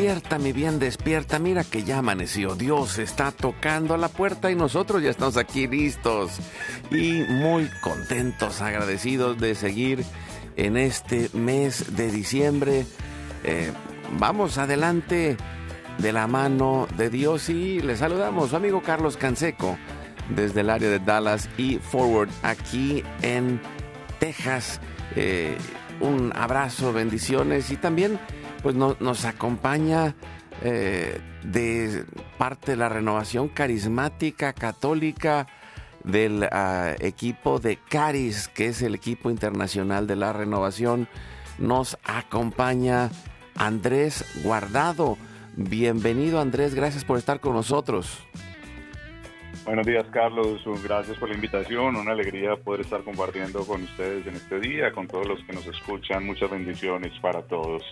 Despierta, mi bien, despierta. Mira que ya amaneció. Dios está tocando a la puerta y nosotros ya estamos aquí listos y muy contentos, agradecidos de seguir en este mes de diciembre. Eh, vamos adelante de la mano de Dios y le saludamos su amigo Carlos Canseco desde el área de Dallas y Forward aquí en Texas. Eh, un abrazo, bendiciones y también pues nos acompaña eh, de parte de la renovación carismática católica del ah, equipo de Caris, que es el equipo internacional de la renovación. Nos acompaña Andrés Guardado. Bienvenido Andrés, gracias por estar con nosotros. Buenos días Carlos, gracias por la invitación, una alegría poder estar compartiendo con ustedes en este día, con todos los que nos escuchan, muchas bendiciones para todos.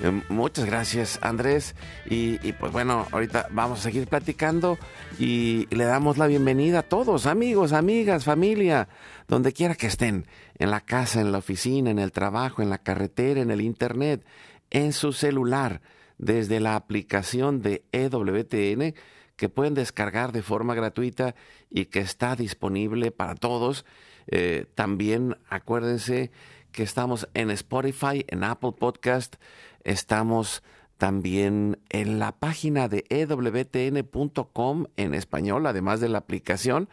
Eh, muchas gracias Andrés y, pues bueno, ahorita vamos a seguir platicando y le damos la bienvenida a todos, amigos, amigas, familia, donde quiera que estén, en la casa, en la oficina, en el trabajo, en la carretera, en el internet, en su celular, desde la aplicación de EWTN que pueden descargar de forma gratuita y que está disponible para todos. Eh, también acuérdense que estamos en Spotify, en Apple Podcast, Estamos también en la página de ewtn.com en español, además de la aplicación.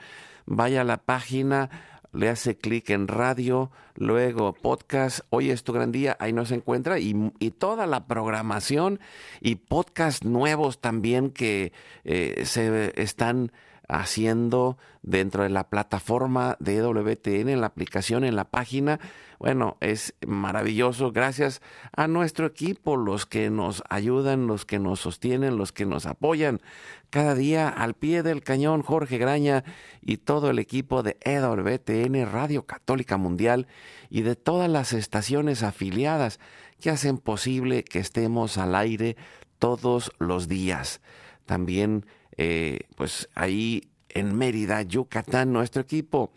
Vaya a la página, le hace clic en radio, luego podcast, hoy es tu gran día, ahí nos encuentra y, toda la programación y podcast nuevos también que eh, se están haciendo dentro de la plataforma de WTN, en la aplicación, en la página. Bueno, es maravilloso. Gracias a nuestro equipo, los que nos ayudan, los que nos sostienen, los que nos apoyan. Cada día al pie del cañón, Jorge Graña y todo el equipo de EWTN, Radio Católica Mundial y de todas las estaciones afiliadas que hacen posible que estemos al aire todos los días. También eh, pues ahí en Mérida, Yucatán, nuestro equipo.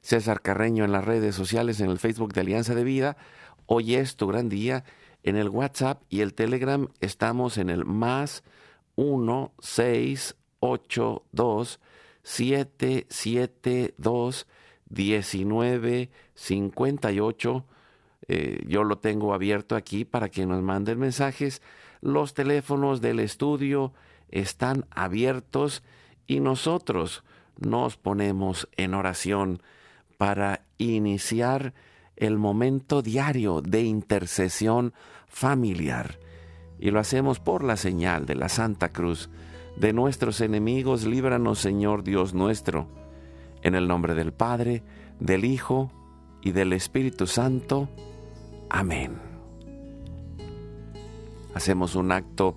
César Carreño en las redes sociales, en el Facebook de Alianza de Vida. Hoy es tu gran día. En el WhatsApp y el Telegram estamos en el más 1 6 8 2 7 7 2 19 58. yo lo tengo abierto aquí para que nos manden mensajes. Los teléfonos del estudio están abiertos y nosotros nos ponemos en oración para iniciar el momento diario de intercesión familiar. Y lo hacemos por la señal de la Santa Cruz. De nuestros enemigos, líbranos Señor Dios nuestro. En el nombre del Padre, del Hijo y del Espíritu Santo. Amén. Hacemos un acto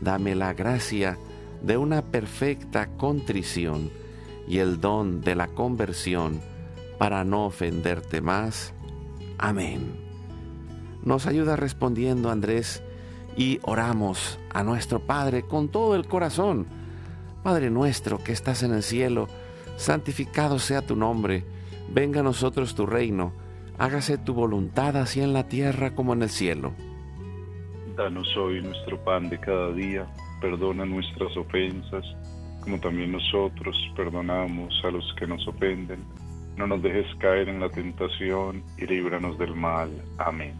dame la gracia de una perfecta contrición y el don de la conversión para no ofenderte más. Amén. Nos ayuda respondiendo Andrés y oramos a nuestro Padre con todo el corazón. Padre nuestro que estás en el cielo, santificado sea tu nombre, venga a nosotros tu reino, hágase tu voluntad así en la tierra como en el cielo. Danos hoy nuestro pan de cada día, perdona nuestras ofensas, como también nosotros perdonamos a los que nos ofenden. No nos dejes caer en la tentación y líbranos del mal. Amén.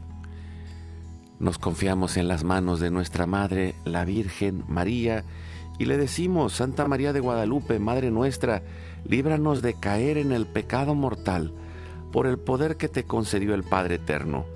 Nos confiamos en las manos de nuestra Madre, la Virgen María, y le decimos, Santa María de Guadalupe, Madre nuestra, líbranos de caer en el pecado mortal, por el poder que te concedió el Padre Eterno.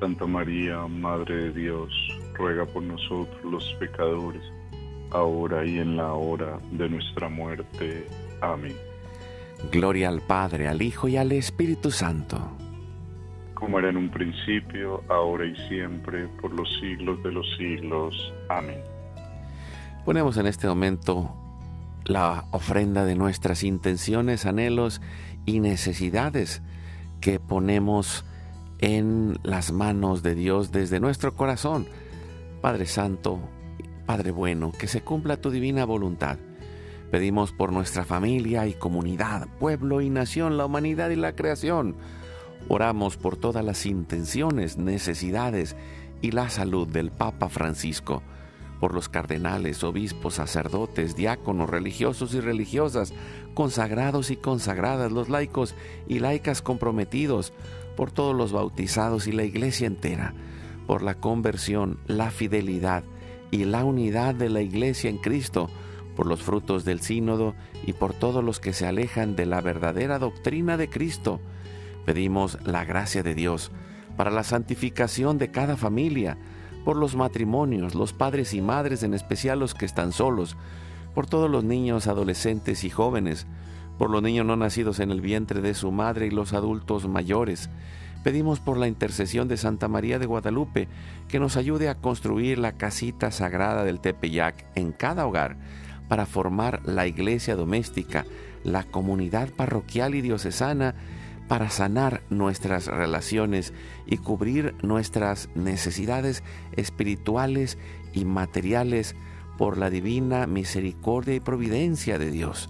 Santa María, Madre de Dios, ruega por nosotros los pecadores, ahora y en la hora de nuestra muerte. Amén. Gloria al Padre, al Hijo y al Espíritu Santo. Como era en un principio, ahora y siempre, por los siglos de los siglos. Amén. Ponemos en este momento la ofrenda de nuestras intenciones, anhelos y necesidades que ponemos en las manos de Dios desde nuestro corazón. Padre Santo, Padre bueno, que se cumpla tu divina voluntad. Pedimos por nuestra familia y comunidad, pueblo y nación, la humanidad y la creación. Oramos por todas las intenciones, necesidades y la salud del Papa Francisco, por los cardenales, obispos, sacerdotes, diáconos, religiosos y religiosas, consagrados y consagradas, los laicos y laicas comprometidos, por todos los bautizados y la iglesia entera, por la conversión, la fidelidad y la unidad de la iglesia en Cristo, por los frutos del sínodo y por todos los que se alejan de la verdadera doctrina de Cristo. Pedimos la gracia de Dios para la santificación de cada familia, por los matrimonios, los padres y madres, en especial los que están solos, por todos los niños, adolescentes y jóvenes, por los niños no nacidos en el vientre de su madre y los adultos mayores. Pedimos por la intercesión de Santa María de Guadalupe que nos ayude a construir la casita sagrada del Tepeyac en cada hogar para formar la iglesia doméstica, la comunidad parroquial y diocesana, para sanar nuestras relaciones y cubrir nuestras necesidades espirituales y materiales por la divina misericordia y providencia de Dios.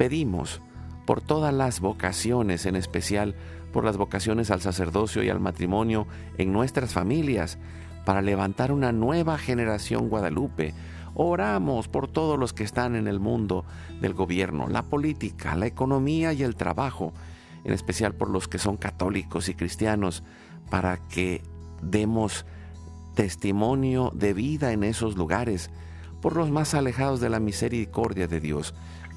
Pedimos por todas las vocaciones, en especial por las vocaciones al sacerdocio y al matrimonio en nuestras familias, para levantar una nueva generación guadalupe, Oramos por todos los que están en el mundo del gobierno, la política, la economía y el trabajo, en especial por los que son católicos y cristianos, para que demos testimonio de vida en esos lugares, por los más alejados de la misericordia de Dios,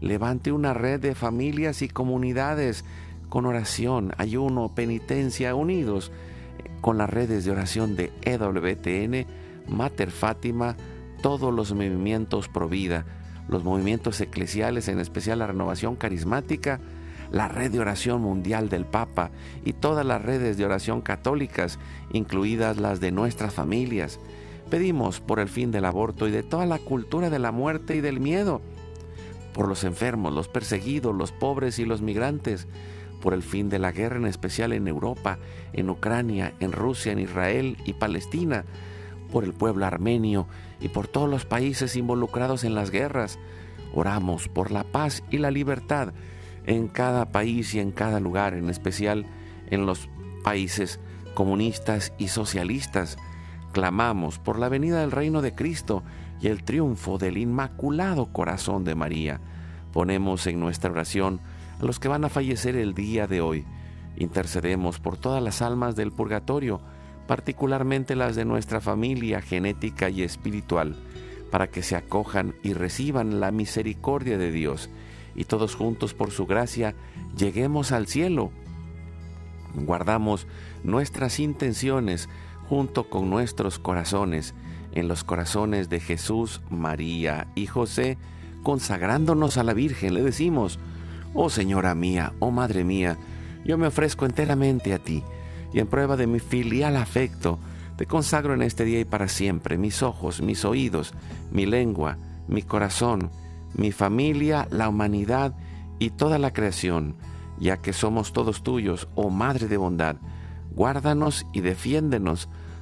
levante una red de familias y comunidades con oración, ayuno, penitencia, unidos con las redes de oración de EWTN, Mater Fátima, todos los movimientos pro vida, los movimientos eclesiales, en especial la renovación carismática, la red de oración mundial del Papa y todas las redes de oración católicas, incluidas las de nuestras familias. Pedimos por el fin del aborto y de toda la cultura de la muerte y del miedo, por los enfermos, los perseguidos, los pobres y los migrantes, por el fin de la guerra en especial en Europa, en Ucrania, en Rusia, en Israel y Palestina, por el pueblo armenio y por todos los países involucrados en las guerras. Oramos por la paz y la libertad en cada país y en cada lugar, en especial en los países comunistas y socialistas. Clamamos por la venida del reino de Cristo y el triunfo del Inmaculado Corazón de María. Ponemos en nuestra oración a los que van a fallecer el día de hoy. Intercedemos por todas las almas del purgatorio, particularmente las de nuestra familia genética y espiritual, para que se acojan y reciban la misericordia de Dios, y todos juntos por su gracia lleguemos al cielo. Guardamos nuestras intenciones junto con nuestros corazones en los corazones de Jesús, María y José, consagrándonos a la Virgen, le decimos, Oh Señora mía, oh Madre mía, yo me ofrezco enteramente a ti, y en prueba de mi filial afecto, te consagro en este día y para siempre mis ojos, mis oídos, mi lengua, mi corazón, mi familia, la humanidad y toda la creación, ya que somos todos tuyos, oh Madre de bondad, guárdanos y defiéndenos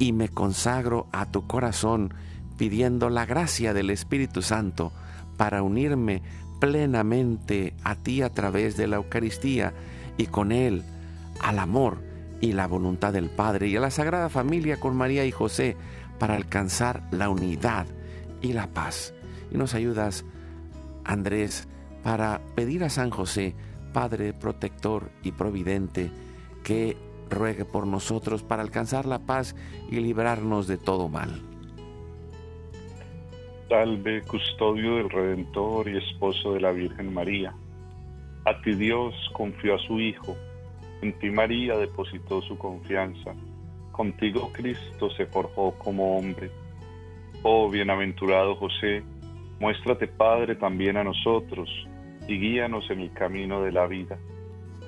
y me consagro a tu corazón pidiendo la gracia del Espíritu Santo para unirme plenamente a ti a través de la Eucaristía y con Él al amor y la voluntad del Padre y a la Sagrada Familia con María y José para alcanzar la unidad y la paz. Y nos ayudas, Andrés, para pedir a San José, Padre protector y providente, que ruegue por nosotros para alcanzar la paz y librarnos de todo mal. Salve, custodio del Redentor y esposo de la Virgen María a ti Dios confió a su Hijo, en ti María depositó su confianza, contigo Cristo se forjó como hombre. Oh bienaventurado José, muéstrate Padre también a nosotros y guíanos en el camino de la vida.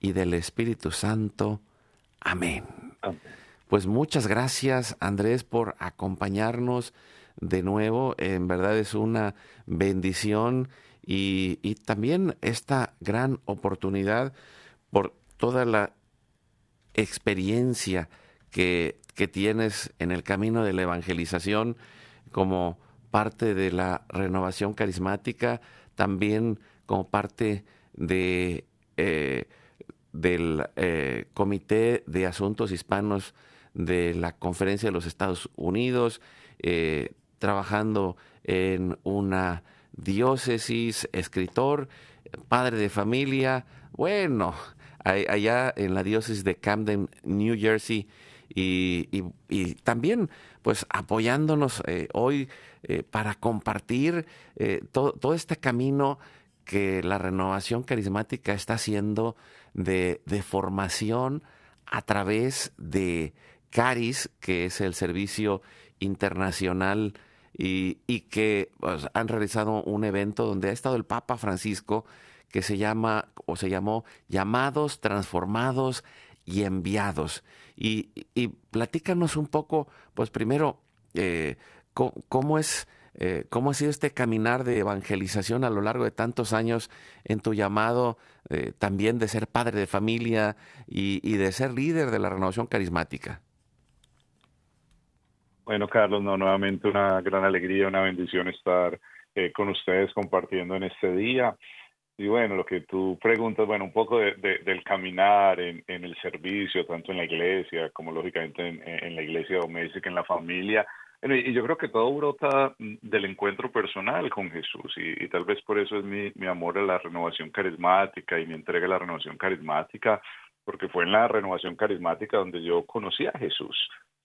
y del Espíritu Santo. Amén. Pues muchas gracias, Andrés, por acompañarnos de nuevo. En verdad es una bendición y, también esta gran oportunidad por toda la experiencia que, que tienes en el camino de la evangelización como parte de la renovación carismática, también como parte de, eh, del eh, Comité de Asuntos Hispanos de la Conferencia de los Estados Unidos, eh, trabajando en una diócesis, escritor, padre de familia, bueno, allá en la diócesis de Camden, New Jersey, y, también pues apoyándonos eh, hoy para compartir todo este camino que la renovación carismática está haciendo de, formación a través de CARIS, que es el Servicio Internacional y, y que pues, han realizado un evento donde ha estado el Papa Francisco que se llama o se llamó Llamados, Transformados y Enviados. Y, y platícanos un poco, pues primero, eh, cómo, es, eh, cómo ha sido este caminar de evangelización a lo largo de tantos años en tu llamado eh, también de ser padre de familia y, y de ser líder de la renovación carismática. Bueno, Carlos, no, nuevamente una gran alegría, una bendición estar eh, con ustedes compartiendo en este día. Y bueno, lo que tú preguntas, bueno, un poco de, del caminar en, en, el servicio, tanto en la iglesia como lógicamente en, en la iglesia doméstica, en la familia. Y yo creo que todo brota del encuentro personal con Jesús y, y tal vez por eso es mi, mi amor a la renovación carismática y mi entrega a la renovación carismática, porque fue en la renovación carismática donde yo conocí a Jesús.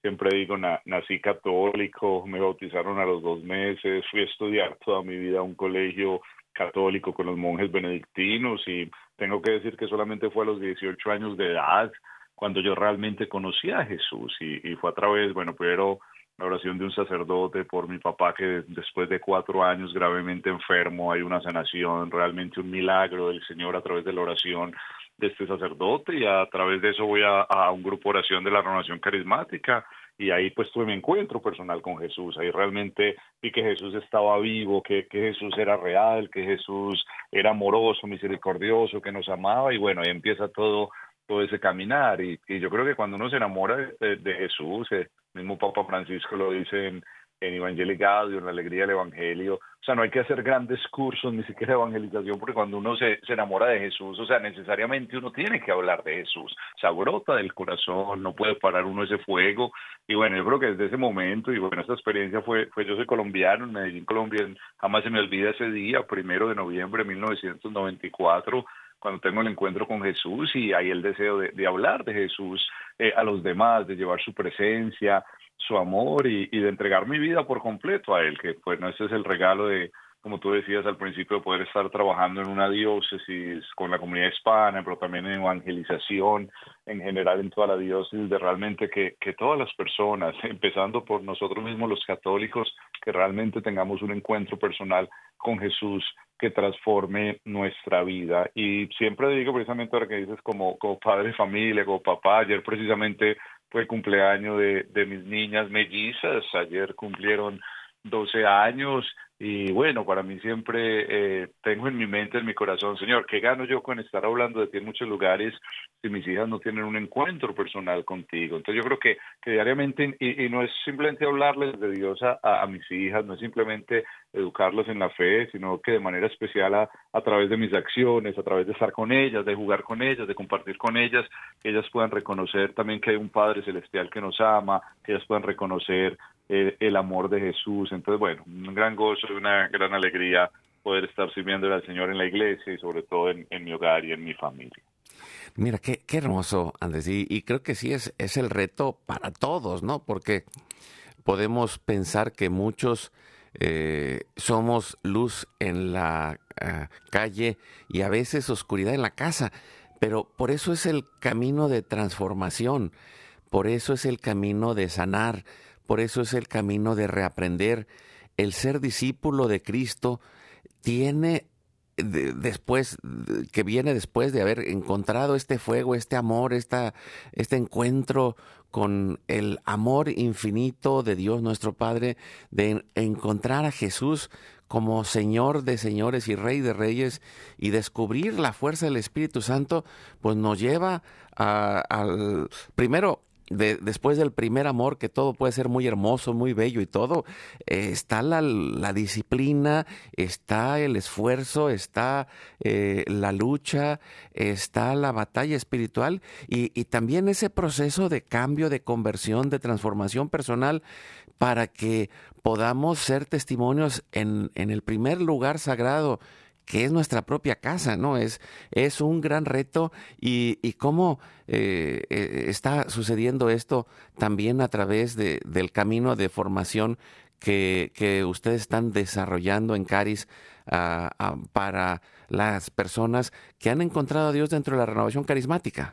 Siempre digo, nací católico, me bautizaron a los dos meses, fui a estudiar toda mi vida a un colegio católico con los monjes benedictinos y tengo que decir que solamente fue a los 18 años de edad cuando yo realmente conocí a Jesús y, y fue a través, bueno, primero la oración de un sacerdote por mi papá que después de cuatro años gravemente enfermo hay una sanación, realmente un milagro del Señor a través de la oración de este sacerdote. Y a través de eso voy a, a un grupo de oración de la renovación carismática. Y ahí pues tuve mi encuentro personal con Jesús, ahí realmente vi que Jesús estaba vivo, que, que Jesús era real, que Jesús era amoroso, misericordioso, que nos amaba. Y bueno, ahí empieza todo todo ese caminar. Y, y yo creo que cuando uno se enamora de, de Jesús, el mismo Papa Francisco lo dice en, en en la alegría del Evangelio. O sea, no hay que hacer grandes cursos, ni siquiera evangelización, porque cuando uno se, se enamora de Jesús, o sea, necesariamente uno tiene que hablar de Jesús. O sea, brota del corazón, no puede parar uno ese fuego. Y bueno, yo creo que desde ese momento, y bueno, esta experiencia fue, fue yo soy colombiano, en Medellín, Colombia, jamás se me olvida ese día, primero de noviembre de 1994, cuando tengo el encuentro con Jesús y hay el deseo de, hablar de Jesús eh, a los demás, de llevar su presencia, su amor y, y, de entregar mi vida por completo a Él, que pues no ese es el regalo de, como tú decías al principio, de poder estar trabajando en una diócesis con la comunidad hispana, pero también en evangelización en general en toda la diócesis, de realmente que, que todas las personas, empezando por nosotros mismos los católicos, que realmente tengamos un encuentro personal con Jesús que transforme nuestra vida. Y siempre digo precisamente ahora que dices como, como padre de familia, como papá, ayer precisamente fue cumpleaños de, de mis niñas mellizas, ayer cumplieron 12 años y bueno, para mí siempre eh, tengo en mi mente, en mi corazón, Señor, ¿qué gano yo con estar hablando de ti en muchos lugares si mis hijas no tienen un encuentro personal contigo? Entonces yo creo que, que diariamente, y, no es simplemente hablarles de Dios a, a, mis hijas, no es simplemente educarlos en la fe, sino que de manera especial a, a través de mis acciones, a través de estar con ellas, de jugar con ellas, de compartir con ellas, que ellas puedan reconocer también que hay un Padre Celestial que nos ama, que ellas puedan reconocer el, amor de Jesús. Entonces, bueno, un gran gozo y una gran alegría poder estar sirviendo al Señor en la iglesia y sobre todo en, mi hogar y en mi familia. Mira, qué, hermoso, Andrés. Y, creo que sí es, es el reto para todos, ¿no? Porque podemos pensar que muchos eh, somos luz en la uh, calle y a veces oscuridad en la casa, pero por eso es el camino de transformación, por eso es el camino de sanar, por eso es el camino de reaprender. El ser discípulo de Cristo tiene de, después que viene después de haber encontrado este fuego, este amor, esta, este encuentro con el amor infinito de Dios nuestro Padre, de encontrar a Jesús como Señor de señores y Rey de reyes y descubrir la fuerza del Espíritu Santo, pues nos lleva al primero de, después del primer amor, que todo puede ser muy hermoso, muy bello y todo, eh, está la, la, disciplina, está el esfuerzo, está eh, la lucha, está la batalla espiritual y, y, también ese proceso de cambio, de conversión, de transformación personal para que podamos ser testimonios en, en el primer lugar sagrado que es nuestra propia casa, ¿no? Es, es un gran reto y, y cómo eh, eh, está sucediendo esto también a través de, del camino de formación que, que, ustedes están desarrollando en Caris uh, uh, para las personas que han encontrado a Dios dentro de la renovación carismática.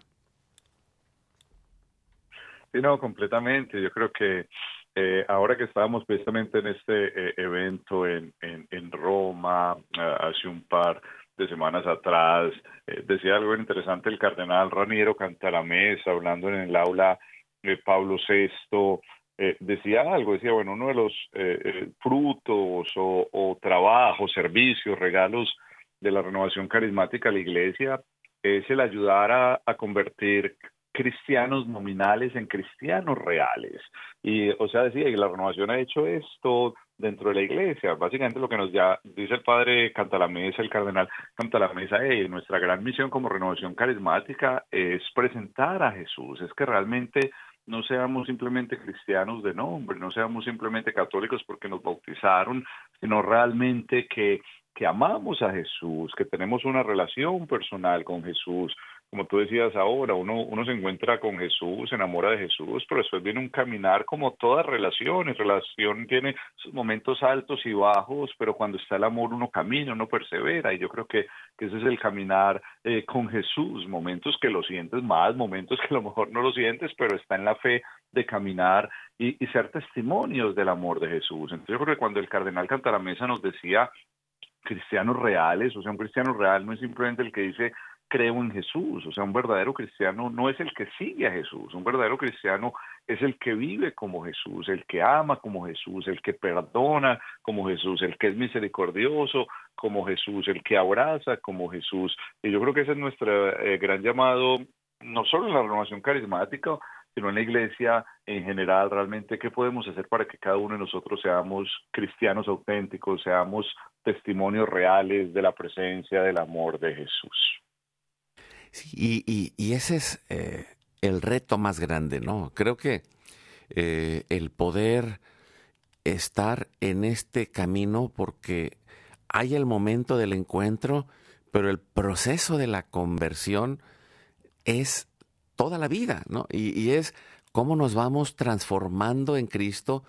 Sí, no, completamente. Yo creo que eh, ahora que estábamos precisamente en este eh, evento en, en, Roma hace un par de semanas atrás, decía algo interesante el cardenal Raniero Cantalamesa, hablando en el aula de Pablo VI, decía algo, decía, bueno, uno de los frutos o, o trabajos, servicios, regalos de la renovación carismática a la iglesia es el ayudar a, a convertir cristianos nominales en cristianos reales. Y, o sea, decía, y la renovación ha hecho esto dentro de la iglesia. Básicamente lo que nos ya dice el padre Cantalamesa, el cardenal Cantalamesa, hey, nuestra gran misión como renovación carismática es presentar a Jesús. Es que realmente no seamos simplemente cristianos de nombre, no seamos simplemente católicos porque nos bautizaron, sino realmente que que amamos a Jesús, que tenemos una relación personal con Jesús. Como tú decías ahora, uno, uno se encuentra con Jesús, se enamora de Jesús, pero después viene un caminar como todas relaciones. Relación tiene momentos altos y bajos, pero cuando está el amor uno camina, uno persevera. Y yo creo que, que ese es el caminar eh, con Jesús. Momentos que lo sientes más, momentos que a lo mejor no lo sientes, pero está en la fe de caminar y, y ser testimonios del amor de Jesús. Entonces yo creo que cuando el cardenal Cantaramesa nos decía cristianos reales, o sea, un cristiano real no es simplemente el que dice creo en Jesús, o sea, un verdadero cristiano no es el que sigue a Jesús, un verdadero cristiano es el que vive como Jesús, el que ama como Jesús, el que perdona como Jesús, el que es misericordioso como Jesús, el que abraza como Jesús. Y yo creo que ese es nuestro eh, gran llamado, no solo en la renovación carismática, sino en la iglesia en general, realmente, ¿qué podemos hacer para que cada uno de nosotros seamos cristianos auténticos, seamos testimonios reales de la presencia del amor de Jesús? Y, ese es eh, el reto más grande, ¿no? Creo que eh, el poder estar en este camino porque hay el momento del encuentro, pero el proceso de la conversión es toda la vida, ¿no? Y, es cómo nos vamos transformando en Cristo,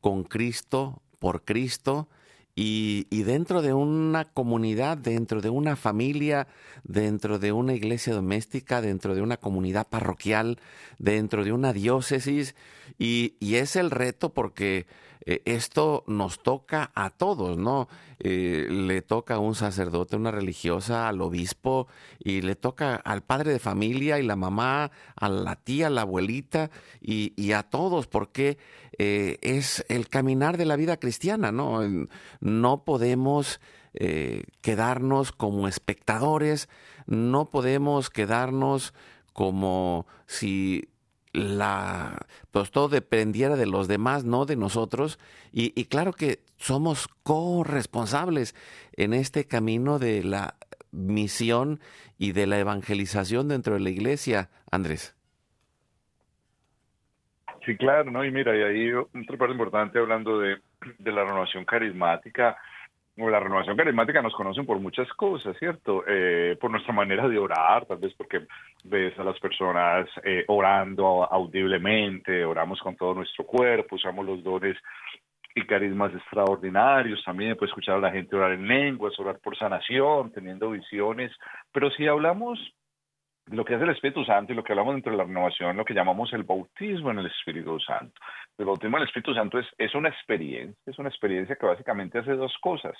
con Cristo, por Cristo, y, dentro de una comunidad, dentro de una familia, dentro de una iglesia doméstica, dentro de una comunidad parroquial, dentro de una diócesis. Y, y es el reto porque eh, esto nos toca a todos, ¿no? Eh, le toca a un sacerdote, una religiosa, al obispo, y le toca al padre de familia y la mamá, a la tía, a la abuelita, y, a todos, porque eh, es el caminar de la vida cristiana, ¿no? No podemos quedarnos como espectadores, no podemos quedarnos como si la pues todo dependiera de los demás, no de nosotros. Y, claro que somos corresponsables en este camino de la misión y de la evangelización dentro de la iglesia, Andrés. Sí, claro, ¿no? Y mira, y ahí otra parte importante hablando de, la renovación carismática, la renovación carismática nos conocen por muchas cosas, ¿cierto? Eh, por nuestra manera de orar, tal vez porque ves a las personas eh, orando audiblemente, oramos con todo nuestro cuerpo, usamos los dones y carismas extraordinarios, también puedes escuchar a la gente orar en lenguas, orar por sanación, teniendo visiones, pero si hablamos lo que hace el Espíritu Santo y lo que hablamos dentro de la renovación, lo que llamamos el bautismo en el Espíritu Santo. El bautismo en el Espíritu Santo es, es una experiencia, es una experiencia que básicamente hace dos cosas.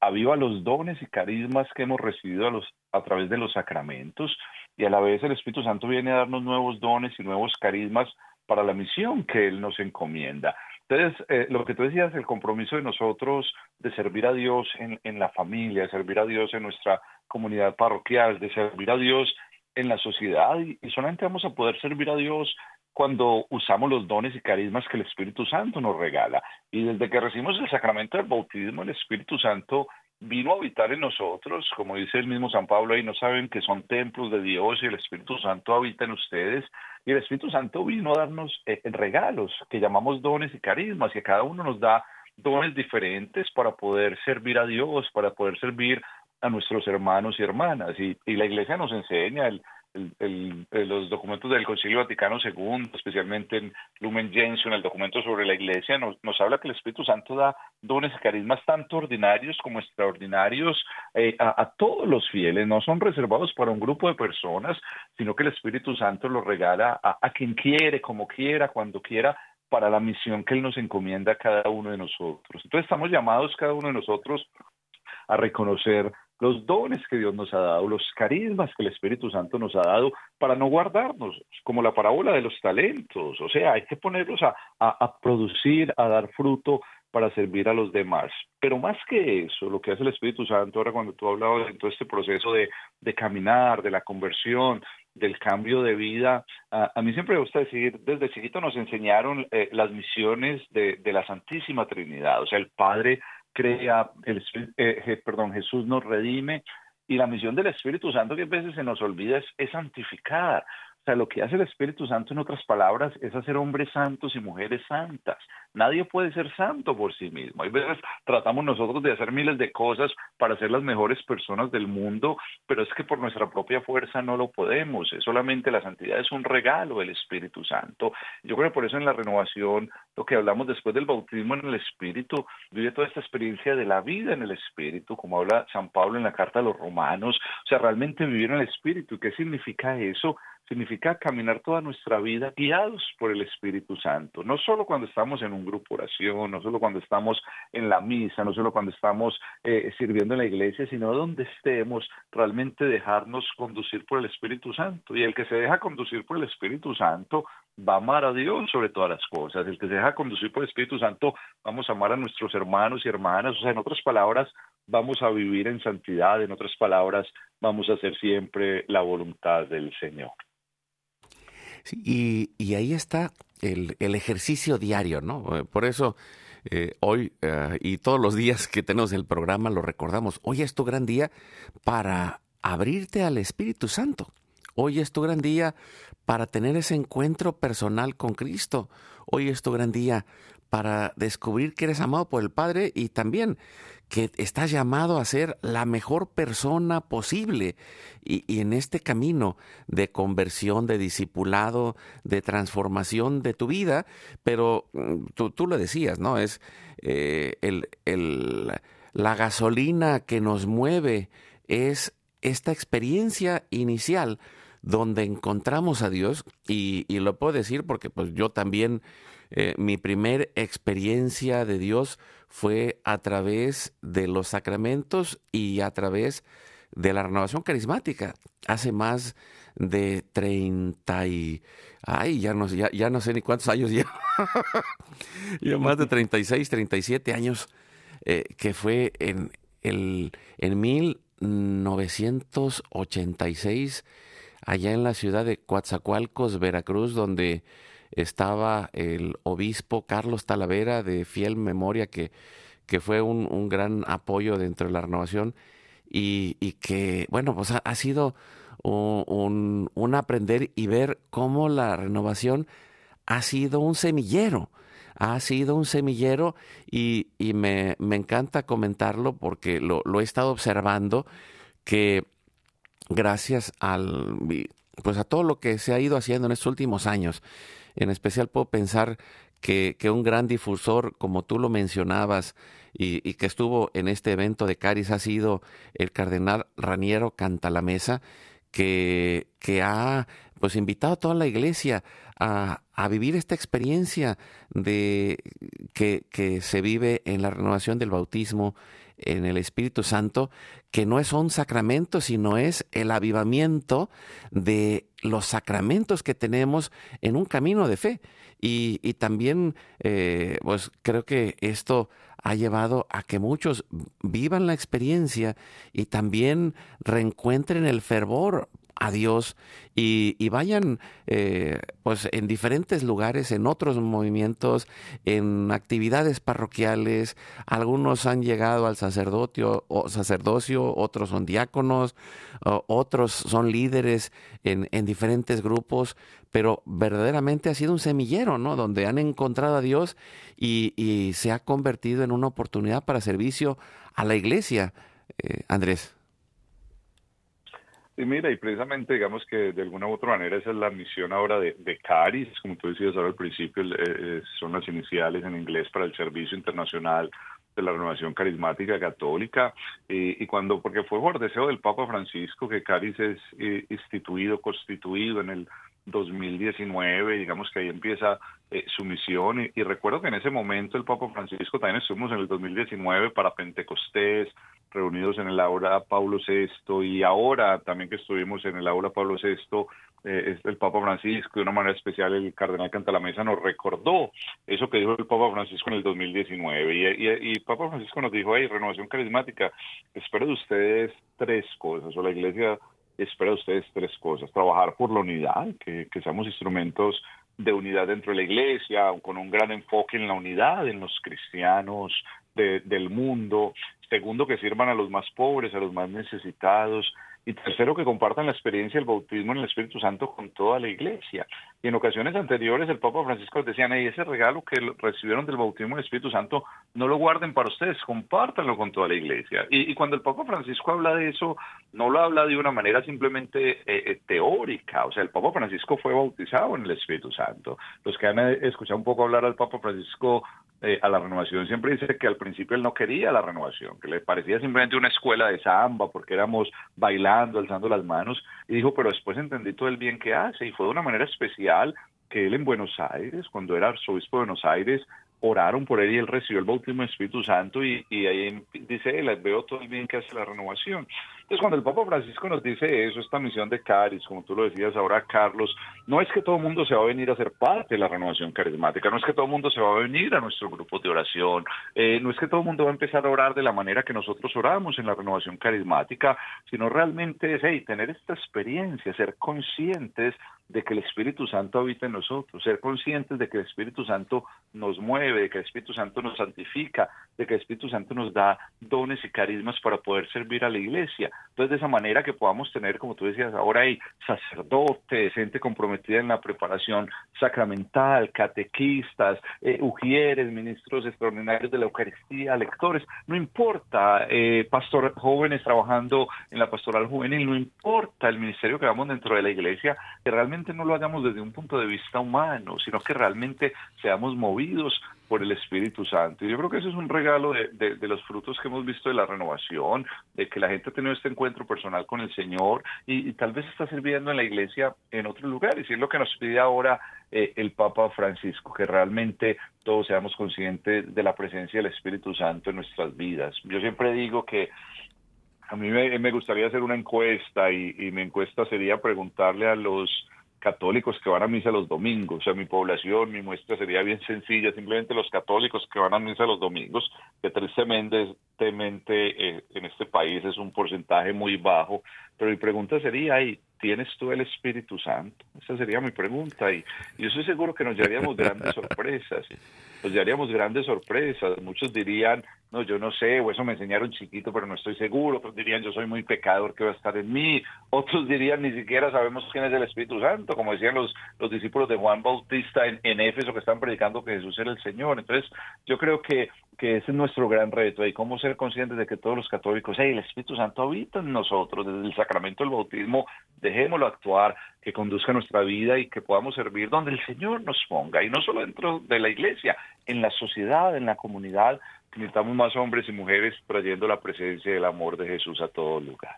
Aviva los dones y carismas que hemos recibido a, los, a través de los sacramentos y a la vez el Espíritu Santo viene a darnos nuevos dones y nuevos carismas para la misión que Él nos encomienda. Entonces, eh, lo que tú decías, el compromiso de nosotros de servir a Dios en, en la familia, de servir a Dios en nuestra comunidad parroquial, de servir a Dios en la sociedad y, solamente vamos a poder servir a Dios cuando usamos los dones y carismas que el Espíritu Santo nos regala. Y desde que recibimos el sacramento del bautismo, el Espíritu Santo vino a habitar en nosotros, como dice el mismo San Pablo, ahí no saben que son templos de Dios y el Espíritu Santo habita en ustedes. Y el Espíritu Santo vino a darnos eh, regalos que llamamos dones y carismas, a cada uno nos da dones diferentes para poder servir a Dios, para poder servir a nuestros hermanos y hermanas. Y, la Iglesia nos enseña el, los documentos del Concilio Vaticano II, especialmente en Lumen Gentium, el documento sobre la Iglesia, nos, habla que el Espíritu Santo da dones y carismas tanto ordinarios como extraordinarios eh, a, todos los fieles. No son reservados para un grupo de personas, sino que el Espíritu Santo los regala a quien quiere, como quiera, cuando quiera, para la misión que Él nos encomienda a cada uno de nosotros. Entonces estamos llamados cada uno de nosotros a reconocer los dones que Dios nos ha dado, los carismas que el Espíritu Santo nos ha dado para no guardarnos, como la parábola de los talentos, o sea, hay que ponerlos a, a, producir, a dar fruto para servir a los demás. Pero más que eso, lo que hace el Espíritu Santo, ahora cuando tú hablabas de todo este proceso de, de caminar, de la conversión, del cambio de vida, a, mí siempre me gusta decir, desde chiquito nos enseñaron eh, las misiones de, de la Santísima Trinidad, o sea, el Padre crea, el, eh, perdón, Jesús nos redime y la misión del Espíritu Santo que a veces se nos olvida es, es santificar. O sea, lo que hace el Espíritu Santo, en otras palabras, es hacer hombres santos y mujeres santas. Nadie puede ser santo por sí mismo. Hay veces tratamos nosotros de hacer miles de cosas para ser las mejores personas del mundo, pero es que por nuestra propia fuerza no lo podemos. Solamente la santidad es un regalo del Espíritu Santo. Yo creo que por eso en la renovación, lo que hablamos después del bautismo en el Espíritu, vive toda esta experiencia de la vida en el Espíritu, como habla San Pablo en la carta a los romanos. O sea, realmente vivir en el Espíritu. ¿Qué significa eso? Significa caminar toda nuestra vida guiados por el Espíritu Santo, no solo cuando estamos en un grupo oración, no solo cuando estamos en la misa, no solo cuando estamos eh, sirviendo en la iglesia, sino donde estemos, realmente dejarnos conducir por el Espíritu Santo. Y el que se deja conducir por el Espíritu Santo va a amar a Dios sobre todas las cosas. El que se deja conducir por el Espíritu Santo, vamos a amar a nuestros hermanos y hermanas. O sea, en otras palabras, vamos a vivir en santidad. En otras palabras, vamos a hacer siempre la voluntad del Señor y, ahí está el, ejercicio diario, ¿no? Eh, por eso eh, hoy eh, y todos los días que tenemos el programa lo recordamos. Hoy es tu gran día para abrirte al Espíritu Santo. Hoy es tu gran día para tener ese encuentro personal con Cristo. Hoy es tu gran día para descubrir que eres amado por el Padre y también que estás llamado a ser la mejor persona posible. Y, en este camino de conversión, de discipulado, de transformación de tu vida, pero mm, tú, lo decías, ¿no? Es eh, el, la gasolina que nos mueve, es esta experiencia inicial donde encontramos a Dios, y, y lo puedo decir porque pues yo también eh, mi primer experiencia de Dios fue a través de los sacramentos y a través de la renovación carismática. Hace más de 30 y... Ay, ya no, ya, ya no sé ni cuántos años ya. ya más de 36, 37 años, eh, que fue en, el, en 1986, allá en la ciudad de Coatzacoalcos, Veracruz, donde estaba el obispo Carlos Talavera de fiel memoria que, que fue un, gran apoyo dentro de la renovación y, que, bueno, pues ha, sido un, un, aprender y ver cómo la renovación ha sido un semillero, ha sido un semillero y, y me, me, encanta comentarlo porque lo, lo, he estado observando que gracias al, pues a todo lo que se ha ido haciendo en estos últimos años, en especial puedo pensar que, un gran difusor, como tú lo mencionabas, y, que estuvo en este evento de Caris, ha sido el cardenal Raniero Cantalamesa, que, que ha pues invitado a toda la iglesia a, vivir esta experiencia de que, se vive en la renovación del bautismo en el Espíritu Santo, que no es un sacramento, sino es el avivamiento de los sacramentos que tenemos en un camino de fe. Y, también, eh, pues creo que esto ha llevado a que muchos vivan la experiencia y también reencuentren el fervor a Dios y, vayan eh, pues en diferentes lugares, en otros movimientos, en actividades parroquiales. Algunos han llegado al sacerdocio, o sacerdocio otros son diáconos, otros son líderes en, en diferentes grupos, pero verdaderamente ha sido un semillero, ¿no? Donde han encontrado a Dios y, y se ha convertido en una oportunidad para servicio a la iglesia. Eh, Andrés. Y mira, y precisamente digamos que de alguna u otra manera esa es la misión ahora de, de CARIS, como tú decías ahora al principio, eh, eh, son las iniciales en inglés para el Servicio Internacional de la Renovación Carismática Católica, y, cuando, porque fue por deseo del Papa Francisco que CARIS es eh, instituido, constituido en el 2019, digamos que ahí empieza eh, su misión. Y, recuerdo que en ese momento el Papa Francisco también estuvimos en el 2019 para Pentecostés, reunidos en el aula Pablo VI, y ahora también que estuvimos en el aula Pablo VI, eh, el Papa Francisco, de una manera especial el cardenal Cantalamesa nos recordó eso que dijo el Papa Francisco en el 2019. Y, y, y Papa Francisco nos dijo, hey, renovación carismática, espero de ustedes tres cosas, o la iglesia espera de ustedes tres cosas. Trabajar por la unidad, que, que seamos instrumentos de unidad dentro de la iglesia, con un gran enfoque en la unidad, en los cristianos del mundo. Segundo, que sirvan a los más pobres, a los más necesitados. Y tercero, que compartan la experiencia del bautismo en el Espíritu Santo con toda la iglesia. Y en ocasiones anteriores el Papa Francisco decía, hey, ese regalo que recibieron del bautismo en el Espíritu Santo, no lo guarden para ustedes, compártanlo con toda la iglesia. Y, cuando el Papa Francisco habla de eso, no lo habla de una manera simplemente eh, eh, teórica. O sea, el Papa Francisco fue bautizado en el Espíritu Santo. Los que han eh, escuchado un poco hablar al Papa Francisco a la renovación siempre dice que al principio él no quería la renovación, que le parecía simplemente una escuela de samba porque éramos bailando alzando las manos, y dijo, pero después entendí todo el bien que hace, y fue de una manera especial que él en Buenos Aires, cuando era arzobispo de Buenos Aires, oraron por él y él recibió el bautismo del Espíritu Santo y, y ahí dice veo todo el bien que hace la renovación. Entonces cuando el Papa Francisco nos dice eso, esta misión de Caris, como tú lo decías ahora, Carlos, no es que todo el mundo se va a venir a ser parte de la renovación carismática, no es que todo el mundo se va a venir a nuestro grupo de oración, eh, no es que todo el mundo va a empezar a orar de la manera que nosotros oramos en la renovación carismática, sino realmente es hey, tener esta experiencia, ser conscientes de que el Espíritu Santo habita en nosotros, ser conscientes de que el Espíritu Santo nos mueve, de que el Espíritu Santo nos santifica, de que el Espíritu Santo nos da dones y carismas para poder servir a la iglesia. Entonces, de esa manera que podamos tener, como tú decías, ahora hay sacerdotes, gente comprometida en la preparación sacramental, catequistas, eh, ujieres, ministros extraordinarios de la Eucaristía, lectores, no importa, eh, pastores jóvenes trabajando en la pastoral juvenil, no importa el ministerio que hagamos dentro de la iglesia, que realmente no lo hagamos desde un punto de vista humano, sino que realmente seamos movidos por el Espíritu Santo. Y yo creo que ese es un regalo de, los frutos que hemos visto de la renovación, de que la gente ha tenido este encuentro personal con el Señor y, tal vez está sirviendo en la iglesia en otros lugares. Y es lo que nos pide ahora eh, el Papa Francisco, que realmente todos seamos conscientes de la presencia del Espíritu Santo en nuestras vidas. Yo siempre digo que a mí me, gustaría hacer una encuesta y mi encuesta sería preguntarle a los católicos que van a misa los domingos. O sea, mi población, mi muestra sería bien sencilla, simplemente los católicos que van a misa los domingos, que tristemente eh, en este país es un porcentaje muy bajo. Pero mi pregunta sería, ¿y ¿tienes tú el Espíritu Santo? Esa sería mi pregunta. Y yo estoy seguro que nos llevaríamos grandes sorpresas. Nos llevaríamos grandes sorpresas. Muchos dirían, no, yo no sé, o eso me enseñaron chiquito, pero no estoy seguro. Otros dirían, yo soy muy pecador, que va a estar en mí. Otros dirían, ni siquiera sabemos quién es el Espíritu Santo, como decían los, los discípulos de Juan Bautista en, en Éfeso que están predicando que Jesús era el Señor. Entonces, yo creo que, que ese es nuestro gran reto, y cómo ser conscientes de que todos los católicos, hey, el Espíritu Santo habita en nosotros, desde el sacramento del bautismo, dejémoslo actuar, que conduzca nuestra vida y que podamos servir donde el Señor nos ponga, y no solo dentro de la iglesia, en la sociedad, en la comunidad, necesitamos más hombres y mujeres trayendo la presencia y el amor de Jesús a todo lugar.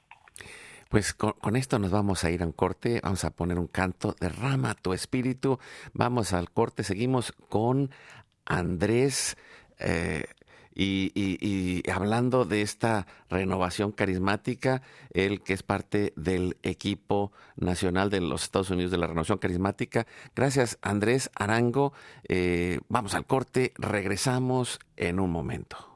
Pues con, esto nos vamos a ir a un corte, vamos a poner un canto, derrama tu espíritu, vamos al corte, seguimos con Andrés. Eh, y, hablando de esta renovación carismática, él que es parte del equipo nacional de los Estados Unidos de la renovación carismática. Gracias, Andrés Arango. Eh, vamos al corte, regresamos en un momento.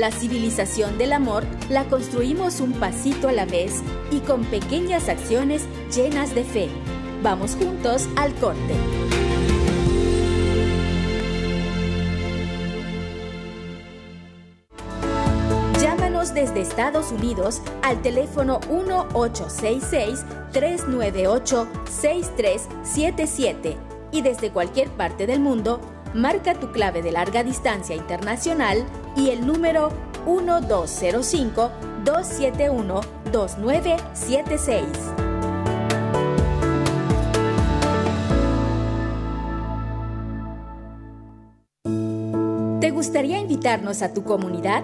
La civilización del amor la construimos un pasito a la vez y con pequeñas acciones llenas de fe. Vamos juntos al corte. Llámanos desde Estados Unidos al teléfono 1866-398-6377 y desde cualquier parte del mundo marca tu clave de larga distancia internacional y el número 1205-271-2976. ¿Te gustaría invitarnos a tu comunidad?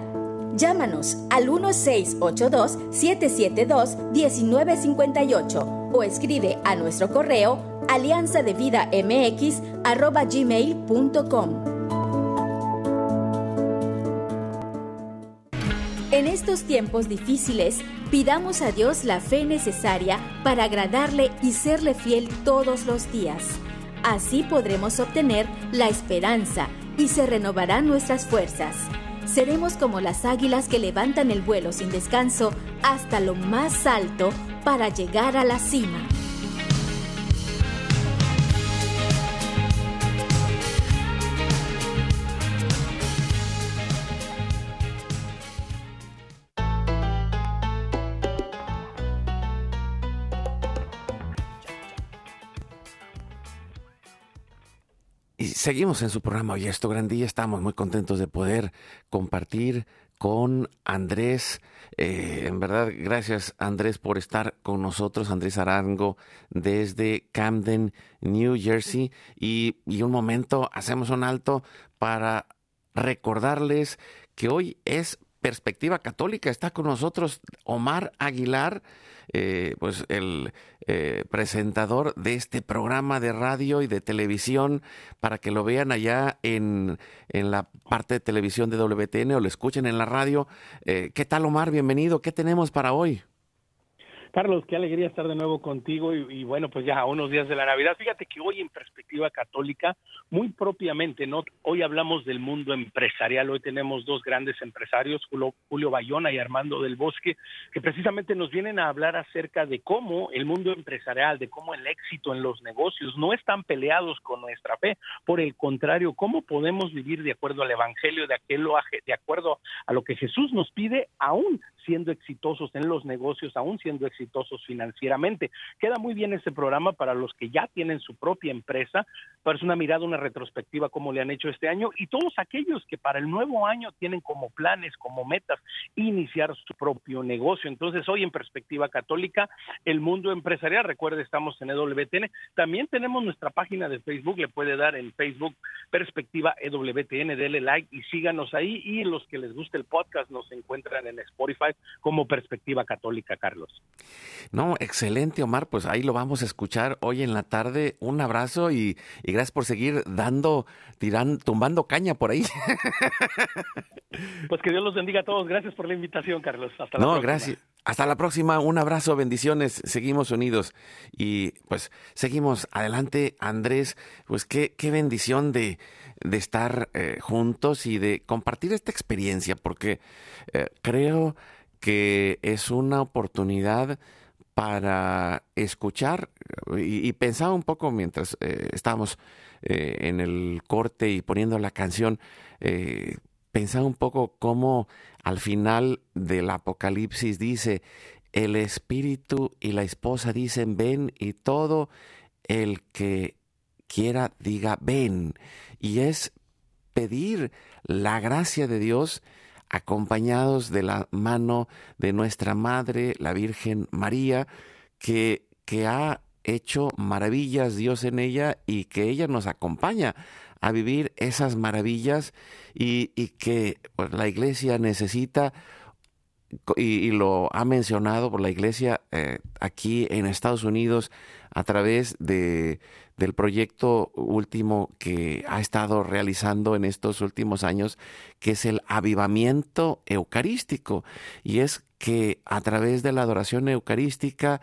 Llámanos al 1682-772-1958 o escribe a nuestro correo alianza En estos tiempos difíciles, pidamos a Dios la fe necesaria para agradarle y serle fiel todos los días. Así podremos obtener la esperanza y se renovarán nuestras fuerzas. Seremos como las águilas que levantan el vuelo sin descanso hasta lo más alto para llegar a la cima. Seguimos en su programa Hoy esto grandía. Estamos muy contentos de poder compartir con Andrés. Eh, en verdad, gracias Andrés por estar con nosotros. Andrés Arango desde Camden, New Jersey. Y, y un momento, hacemos un alto para recordarles que hoy es Perspectiva Católica. Está con nosotros Omar Aguilar. Eh, pues el eh, presentador de este programa de radio y de televisión para que lo vean allá en, en la parte de televisión de WTN o lo escuchen en la radio. Eh, ¿Qué tal Omar? Bienvenido. ¿Qué tenemos para hoy? Carlos, qué alegría estar de nuevo contigo y, bueno, pues ya a unos días de la Navidad. Fíjate que hoy en perspectiva católica, muy propiamente, ¿no? Hoy hablamos del mundo empresarial, hoy tenemos dos grandes empresarios, Julio, Julio Bayona y Armando del Bosque, que precisamente nos vienen a hablar acerca de cómo el mundo empresarial, de cómo el éxito en los negocios no están peleados con nuestra fe, por el contrario, cómo podemos vivir de acuerdo al Evangelio, de, de acuerdo a lo que Jesús nos pide, aún siendo exitosos en los negocios, aún siendo exitosos financieramente. Queda muy bien ese programa para los que ya tienen su propia empresa, para una mirada, una retrospectiva como le han hecho este año y todos aquellos que para el nuevo año tienen como planes, como metas iniciar su propio negocio. Entonces, hoy en Perspectiva Católica, el mundo empresarial, recuerde, estamos en EWTN, también tenemos nuestra página de Facebook, le puede dar en Facebook Perspectiva EWTN, dele like y síganos ahí y los que les guste el podcast nos encuentran en Spotify como perspectiva católica, Carlos. No, excelente, Omar. Pues ahí lo vamos a escuchar hoy en la tarde. Un abrazo y, gracias por seguir dando, tirando, tumbando caña por ahí. Pues que Dios los bendiga a todos. Gracias por la invitación, Carlos. Hasta la no, gracias. Hasta la próxima. Un abrazo, bendiciones. Seguimos unidos y pues seguimos adelante, Andrés. Pues qué, qué bendición de, de estar eh, juntos y de compartir esta experiencia, porque eh, creo que es una oportunidad para escuchar y, pensaba un poco mientras eh, estábamos eh, en el corte y poniendo la canción, eh, pensaba un poco cómo al final del Apocalipsis dice, el espíritu y la esposa dicen ven y todo el que quiera diga ven. Y es pedir la gracia de Dios acompañados de la mano de nuestra Madre, la Virgen María, que, que ha hecho maravillas Dios en ella y que ella nos acompaña a vivir esas maravillas y, que pues, la iglesia necesita y, lo ha mencionado por la iglesia eh, aquí en Estados Unidos a través de, del proyecto último que ha estado realizando en estos últimos años, que es el avivamiento eucarístico. Y es que a través de la adoración eucarística,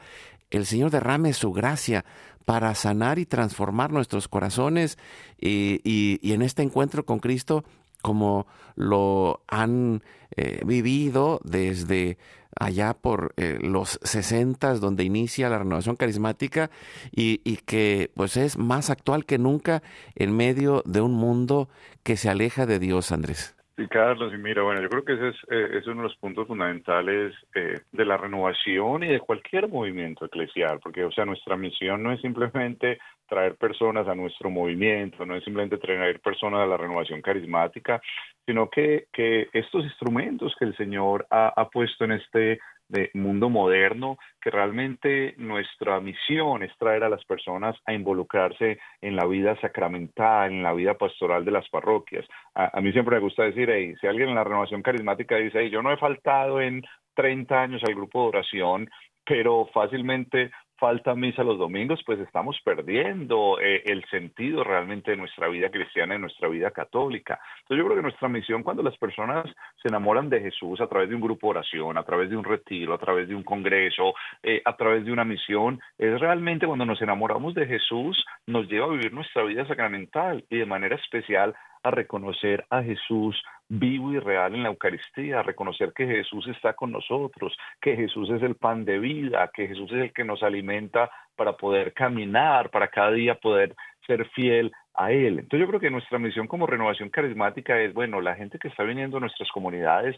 el Señor derrame su gracia para sanar y transformar nuestros corazones y, en este encuentro con Cristo como lo han eh, vivido desde allá por eh, los 60 donde inicia la renovación carismática y, y, que pues es más actual que nunca en medio de un mundo que se aleja de Dios, Andrés. Sí, Carlos, y mira, bueno, yo creo que ese es, eh, uno de los puntos fundamentales eh, de la renovación y de cualquier movimiento eclesial, porque, o sea, nuestra misión no es simplemente traer personas a nuestro movimiento, no es simplemente traer personas a la renovación carismática, sino que, que estos instrumentos que el Señor ha, ha puesto en este de mundo moderno, que realmente nuestra misión es traer a las personas a involucrarse en la vida sacramental, en la vida pastoral de las parroquias. A, mí siempre me gusta decir, hey, si alguien en la renovación carismática dice, hey, yo no he faltado en 30 años al grupo de oración, pero fácilmente falta misa los domingos, pues estamos perdiendo eh, el sentido realmente de nuestra vida cristiana, de nuestra vida católica. Entonces yo creo que nuestra misión cuando las personas se enamoran de Jesús a través de un grupo de oración, a través de un retiro, a través de un congreso, eh, a través de una misión, es realmente cuando nos enamoramos de Jesús, nos lleva a vivir nuestra vida sacramental y de manera especial a reconocer a Jesús vivo y real en la Eucaristía, a reconocer que Jesús está con nosotros, que Jesús es el pan de vida, que Jesús es el que nos alimenta para poder caminar, para cada día poder ser fiel a Él. Entonces yo creo que nuestra misión como renovación carismática es, bueno, la gente que está viniendo a nuestras comunidades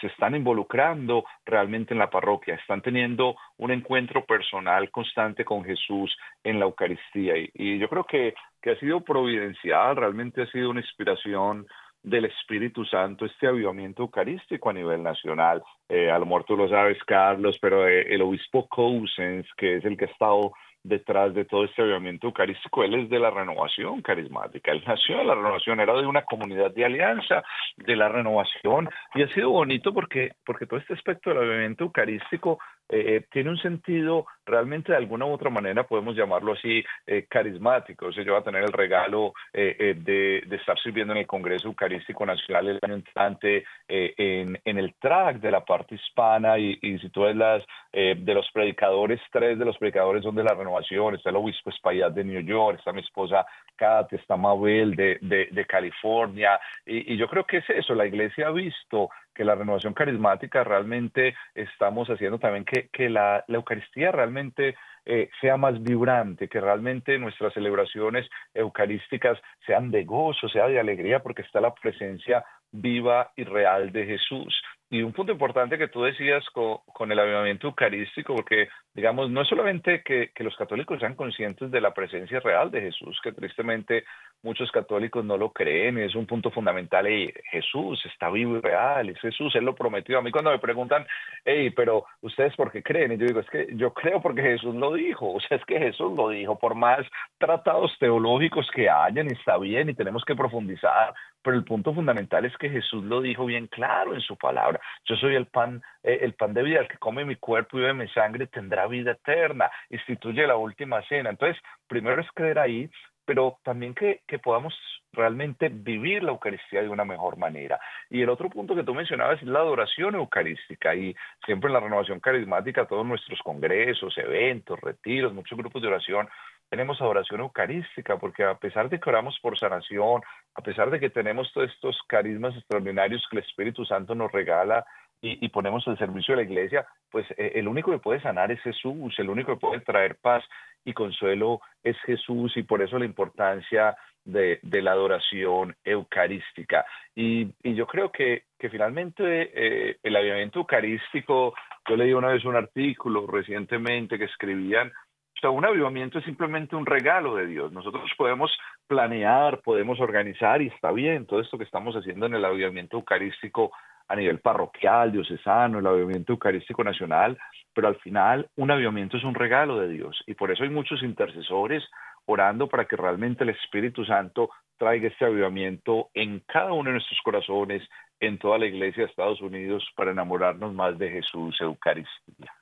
se están involucrando realmente en la parroquia, están teniendo un encuentro personal constante con Jesús en la Eucaristía. Y, yo creo que, que ha sido providencial, realmente ha sido una inspiración del Espíritu Santo, este avivamiento eucarístico a nivel nacional. Eh, a lo mejor tú lo sabes, Carlos, pero eh, el obispo Cousins, que es el que ha estado detrás de todo este avivamiento eucarístico. Él es de la renovación carismática. Él nació de la renovación, era de una comunidad de alianza, de la renovación. Y ha sido bonito porque, porque todo este aspecto del avivamiento eucarístico eh, tiene un sentido realmente de alguna u otra manera, podemos llamarlo así, eh, carismático. O sea, yo voy a tener el regalo eh, de, de, estar sirviendo en el Congreso Eucarístico Nacional el año entrante en, en, el track de la parte hispana y, y si tú ves las de los predicadores, tres de los predicadores son de la renovación, está el obispo Espaillat de New York, está mi esposa Kat, está Mabel de, de, de California y, y yo creo que es eso, la iglesia ha visto que la renovación carismática realmente estamos haciendo también que, la Eucaristía realmente eh, sea más vibrante, que realmente nuestras celebraciones eucarísticas sean de gozo, sea de alegría, porque está la presencia viva y real de Jesús. Y un punto importante que tú decías con, el avivamiento eucarístico, porque digamos, no es solamente que, los católicos sean conscientes de la presencia real de Jesús, que tristemente muchos católicos no lo creen, es un punto fundamental, y Jesús está vivo y real, es Jesús, Él lo prometió. A mí cuando me preguntan, hey, pero ¿ustedes por qué creen? Y yo digo, es que yo creo porque Jesús lo dijo, o sea, es que Jesús lo dijo, por más tratados teológicos que hayan, está bien y tenemos que profundizar, pero el punto fundamental es que Jesús lo dijo bien claro en su palabra. Yo soy el pan, eh, el pan de vida, el que come mi cuerpo y bebe mi sangre tendrá vida eterna, instituye la última cena. Entonces, primero es creer ahí, pero también que, que, podamos realmente vivir la Eucaristía de una mejor manera. Y el otro punto que tú mencionabas es la adoración eucarística. Y siempre en la renovación carismática, todos nuestros congresos, eventos, retiros, muchos grupos de oración, tenemos adoración eucarística, porque a pesar de que oramos por sanación, a pesar de que tenemos todos estos carismas extraordinarios que el Espíritu Santo nos regala, y, ponemos el servicio de la iglesia, pues eh, el único que puede sanar es Jesús, el único que puede traer paz y consuelo es Jesús y por eso la importancia de, la adoración eucarística. Y, yo creo que, que finalmente eh, el avivamiento eucarístico, yo leí una vez un artículo recientemente que escribían, o sea, un avivamiento es simplemente un regalo de Dios. Nosotros podemos planear, podemos organizar y está bien todo esto que estamos haciendo en el avivamiento eucarístico a nivel parroquial, diocesano, el avivamiento eucarístico nacional, pero al final un avivamiento es un regalo de Dios y por eso hay muchos intercesores orando para que realmente el Espíritu Santo traiga este avivamiento en cada uno de nuestros corazones, en toda la iglesia de Estados Unidos, para enamorarnos más de Jesús, Eucaristía.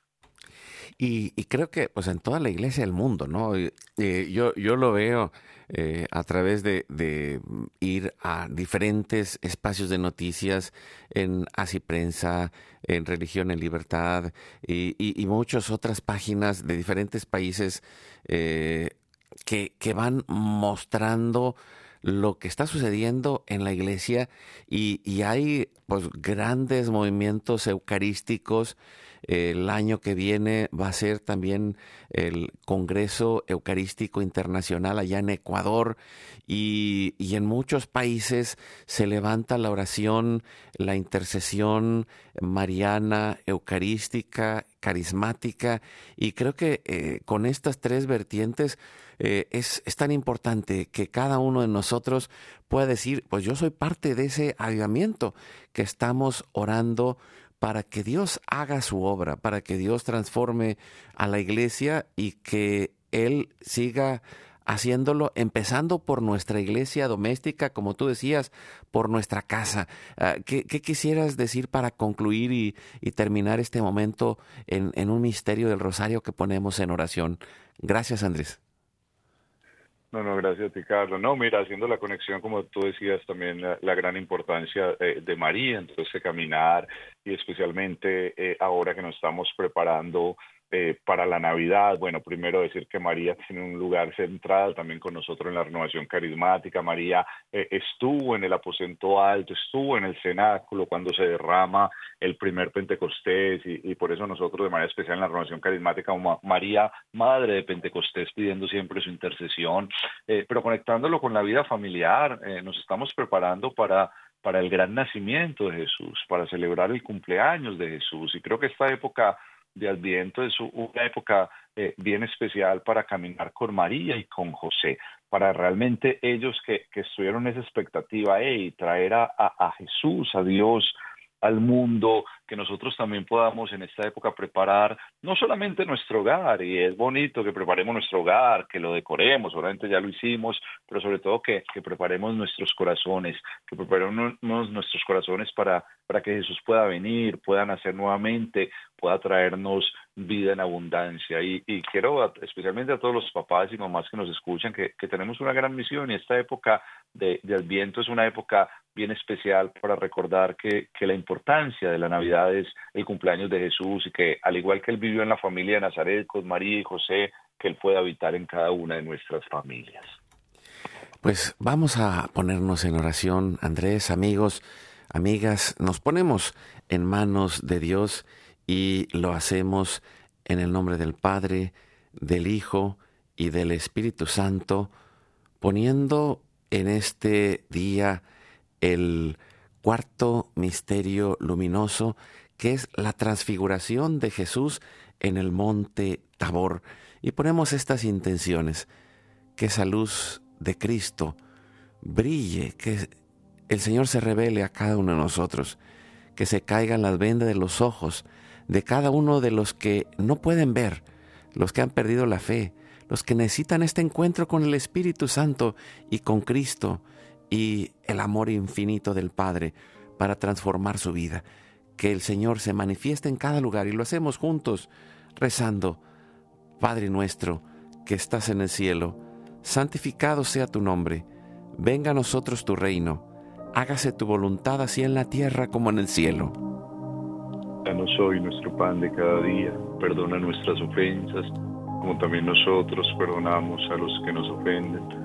Y, creo que pues en toda la iglesia del mundo, ¿no? yo, yo lo veo eh, a través de, ir a diferentes espacios de noticias en Así Prensa, en Religión en Libertad y, muchas otras páginas de diferentes países eh, que, que van mostrando lo que está sucediendo en la iglesia y, y hay pues grandes movimientos eucarísticos el año que viene va a ser también el Congreso Eucarístico Internacional allá en Ecuador y, en muchos países se levanta la oración, la intercesión mariana, eucarística, carismática y creo que eh, con estas tres vertientes eh, es, es, tan importante que cada uno de nosotros pueda decir, pues yo soy parte de ese avivamiento que estamos orando para que Dios haga su obra, para que Dios transforme a la iglesia y que Él siga haciéndolo, empezando por nuestra iglesia doméstica, como tú decías, por nuestra casa. Ah, ¿Qué, quisieras decir para concluir y, terminar este momento en, en, un misterio del rosario que ponemos en oración? Gracias, Andrés. No, no, gracias a ti, Carlos. No, mira, haciendo la conexión, como tú decías, también la, gran importancia eh, de María, entonces caminar y especialmente eh, ahora que nos estamos preparando eh, para la Navidad, bueno, primero decir que María tiene un lugar central también con nosotros en la renovación carismática. María eh, estuvo en el aposento alto, estuvo en el cenáculo cuando se derrama el primer Pentecostés y, por eso nosotros de manera especial en la renovación carismática, como María, Madre de Pentecostés, pidiendo siempre su intercesión, eh, pero conectándolo con la vida familiar, nos estamos preparando para para el gran nacimiento de Jesús, para celebrar el cumpleaños de Jesús. Y creo que esta época de Adviento es una época eh, bien especial para caminar con María y con José, para realmente ellos que, que estuvieron esa expectativa y traer a, a, Jesús, a Dios al mundo que nosotros también podamos en esta época preparar no solamente nuestro hogar, y es bonito que preparemos nuestro hogar, que lo decoremos, obviamente ya lo hicimos, pero sobre todo que, que preparemos nuestros corazones, que preparemos nuestros corazones para, para que Jesús pueda venir, pueda nacer nuevamente, pueda traernos vida en abundancia. Y, quiero especialmente a todos los papás y mamás que nos escuchan que, que tenemos una gran misión y esta época de, de Adviento es una época bien especial para recordar que, que, la importancia de la Navidad es el cumpleaños de Jesús y que al igual que él vivió en la familia de Nazaret con María y José, que él pueda habitar en cada una de nuestras familias. Pues vamos a ponernos en oración, Andrés, amigos, amigas, nos ponemos en manos de Dios y lo hacemos en el nombre del Padre, del Hijo y del Espíritu Santo, poniendo en este día el cuarto misterio luminoso, que es la transfiguración de Jesús en el monte Tabor. Y ponemos estas intenciones, que esa luz de Cristo brille, que el Señor se revele a cada uno de nosotros, que se caigan las vendas de los ojos de cada uno de los que no pueden ver, los que han perdido la fe, los que necesitan este encuentro con el Espíritu Santo y con Cristo y el amor infinito del Padre para transformar su vida. Que el Señor se manifieste en cada lugar y lo hacemos juntos, rezando, Padre nuestro, que estás en el cielo, santificado sea tu nombre, venga a nosotros tu reino, hágase tu voluntad así en la tierra como en el cielo. Danos hoy nuestro pan de cada día, perdona nuestras ofensas, como también nosotros perdonamos a los que nos ofenden.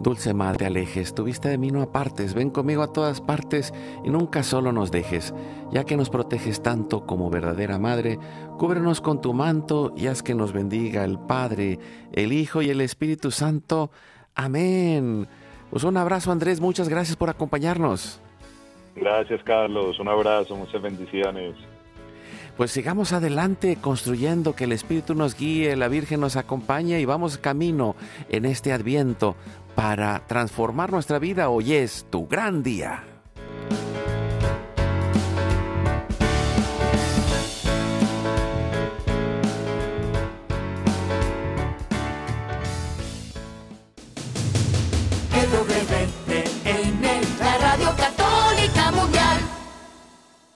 Dulce Madre, alejes, tu vista de mí no apartes, ven conmigo a todas partes y nunca solo nos dejes, ya que nos proteges tanto como verdadera Madre, cúbrenos con tu manto y haz que nos bendiga el Padre, el Hijo y el Espíritu Santo. Amén. Pues un abrazo Andrés, muchas gracias por acompañarnos. Gracias, Carlos. Un abrazo, muchas bendiciones. Pues sigamos adelante construyendo que el Espíritu nos guíe, la Virgen nos acompañe y vamos camino en este adviento para transformar nuestra vida. Hoy es tu gran día.